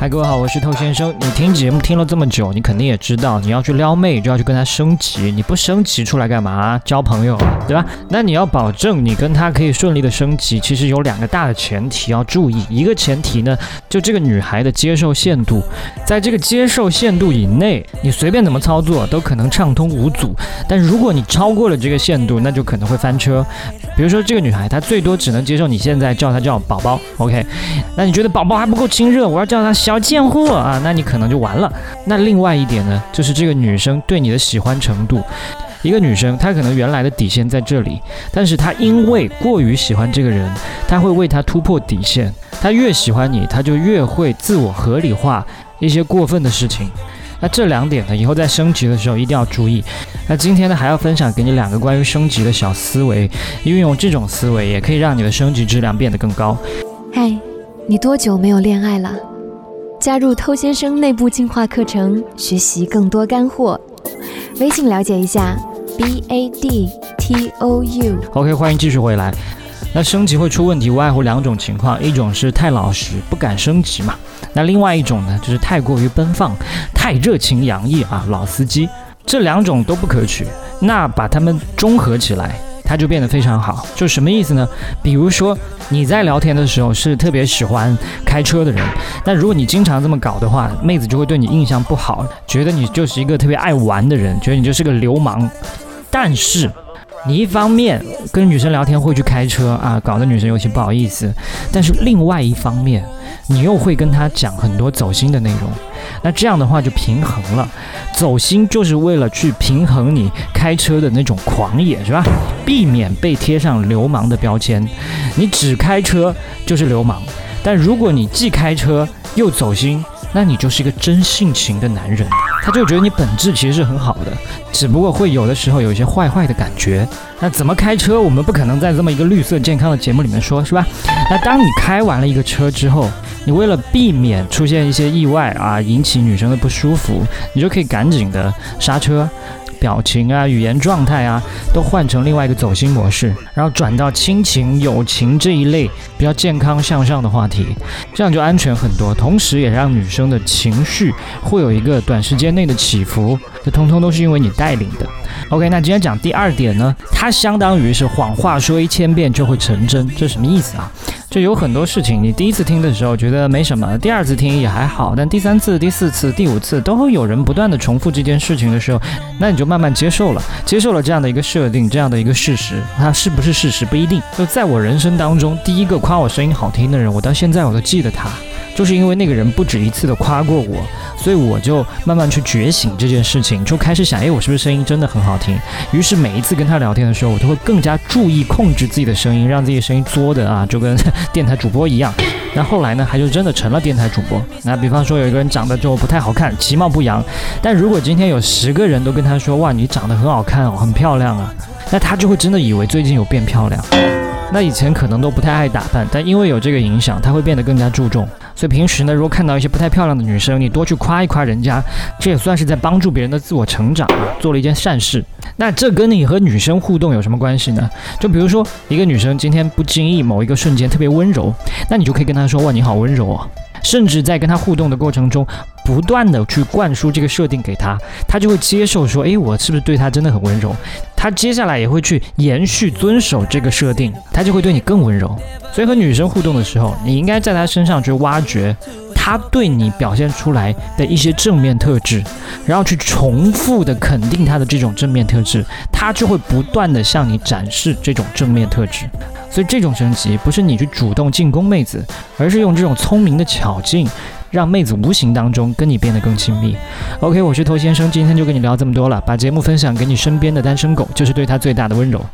嗨，各位好，我是透先生。你听节目听了这么久，你肯定也知道，你要去撩妹就要去跟她升级，你不升级出来干嘛？交朋友，对吧？那你要保证你跟她可以顺利的升级，其实有两个大的前提要注意。一个前提呢，就这个女孩的接受限度，在这个接受限度以内，你随便怎么操作都可能畅通无阻。但如果你超过了这个限度，那就可能会翻车。比如说这个女孩，她最多只能接受你现在叫她叫宝宝，OK？那你觉得宝宝还不够亲热，我要叫她。小贱货啊，那你可能就完了。那另外一点呢，就是这个女生对你的喜欢程度。一个女生，她可能原来的底线在这里，但是她因为过于喜欢这个人，她会为他突破底线。她越喜欢你，她就越会自我合理化一些过分的事情。那这两点呢，以后在升级的时候一定要注意。那今天呢，还要分享给你两个关于升级的小思维，运用这种思维，也可以让你的升级质量变得更高。嗨，你多久没有恋爱了？加入偷先生内部进化课程，学习更多干货。微信了解一下，b a d t o u。OK，欢迎继续回来。那升级会出问题，无外乎两种情况：一种是太老实，不敢升级嘛；那另外一种呢，就是太过于奔放，太热情洋溢啊，老司机。这两种都不可取。那把它们综合起来。他就变得非常好，就什么意思呢？比如说你在聊天的时候是特别喜欢开车的人，那如果你经常这么搞的话，妹子就会对你印象不好，觉得你就是一个特别爱玩的人，觉得你就是个流氓。但是你一方面跟女生聊天会去开车啊，搞得女生有些不好意思，但是另外一方面。你又会跟她讲很多走心的内容，那这样的话就平衡了。走心就是为了去平衡你开车的那种狂野，是吧？避免被贴上流氓的标签。你只开车就是流氓，但如果你既开车又走心，那你就是一个真性情的男人。他就觉得你本质其实是很好的，只不过会有的时候有一些坏坏的感觉。那怎么开车，我们不可能在这么一个绿色健康的节目里面说，是吧？那当你开完了一个车之后，你为了避免出现一些意外啊，引起女生的不舒服，你就可以赶紧的刹车。表情啊，语言状态啊，都换成另外一个走心模式，然后转到亲情、友情这一类比较健康向上的话题，这样就安全很多，同时也让女生的情绪会有一个短时间内的起伏，这通通都是因为你带领的。OK，那今天讲第二点呢，它相当于是谎话说一千遍就会成真，这什么意思啊？就有很多事情，你第一次听的时候觉得没什么，第二次听也还好，但第三次、第四次、第五次都会有人不断的重复这件事情的时候，那你就慢慢接受了，接受了这样的一个设定，这样的一个事实，它是不是事实不一定。就在我人生当中，第一个夸我声音好听的人，我到现在我都记得他。就是因为那个人不止一次的夸过我，所以我就慢慢去觉醒这件事情，就开始想，哎，我是不是声音真的很好听？于是每一次跟他聊天的时候，我都会更加注意控制自己的声音，让自己声音作的啊，就跟 电台主播一样。那后来呢，还就真的成了电台主播。那比方说有一个人长得就不太好看，其貌不扬，但如果今天有十个人都跟他说，哇，你长得很好看哦，很漂亮啊，那他就会真的以为最近有变漂亮。那以前可能都不太爱打扮，但因为有这个影响，她会变得更加注重。所以平时呢，如果看到一些不太漂亮的女生，你多去夸一夸人家，这也算是在帮助别人的自我成长，做了一件善事。那这跟你和女生互动有什么关系呢？就比如说一个女生今天不经意某一个瞬间特别温柔，那你就可以跟她说：哇，你好温柔哦。甚至在跟她互动的过程中，不断的去灌输这个设定给她，她就会接受说：诶，我是不是对她真的很温柔？他接下来也会去延续遵守这个设定，他就会对你更温柔。所以和女生互动的时候，你应该在她身上去挖掘她对你表现出来的一些正面特质，然后去重复的肯定她的这种正面特质，她就会不断的向你展示这种正面特质。所以这种升级不是你去主动进攻妹子，而是用这种聪明的巧劲。让妹子无形当中跟你变得更亲密。OK，我是头先生，今天就跟你聊这么多了。把节目分享给你身边的单身狗，就是对他最大的温柔。